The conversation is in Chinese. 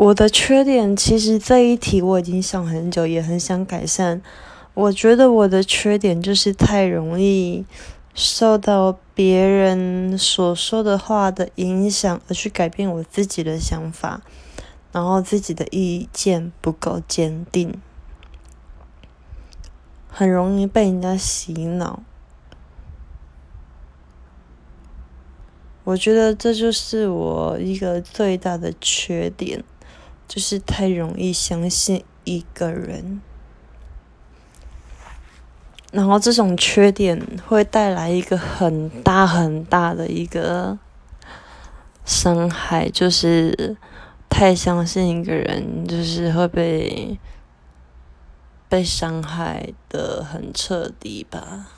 我的缺点，其实这一题我已经想很久，也很想改善。我觉得我的缺点就是太容易受到别人所说的话的影响，而去改变我自己的想法，然后自己的意见不够坚定，很容易被人家洗脑。我觉得这就是我一个最大的缺点。就是太容易相信一个人，然后这种缺点会带来一个很大很大的一个伤害，就是太相信一个人，就是会被被伤害的很彻底吧。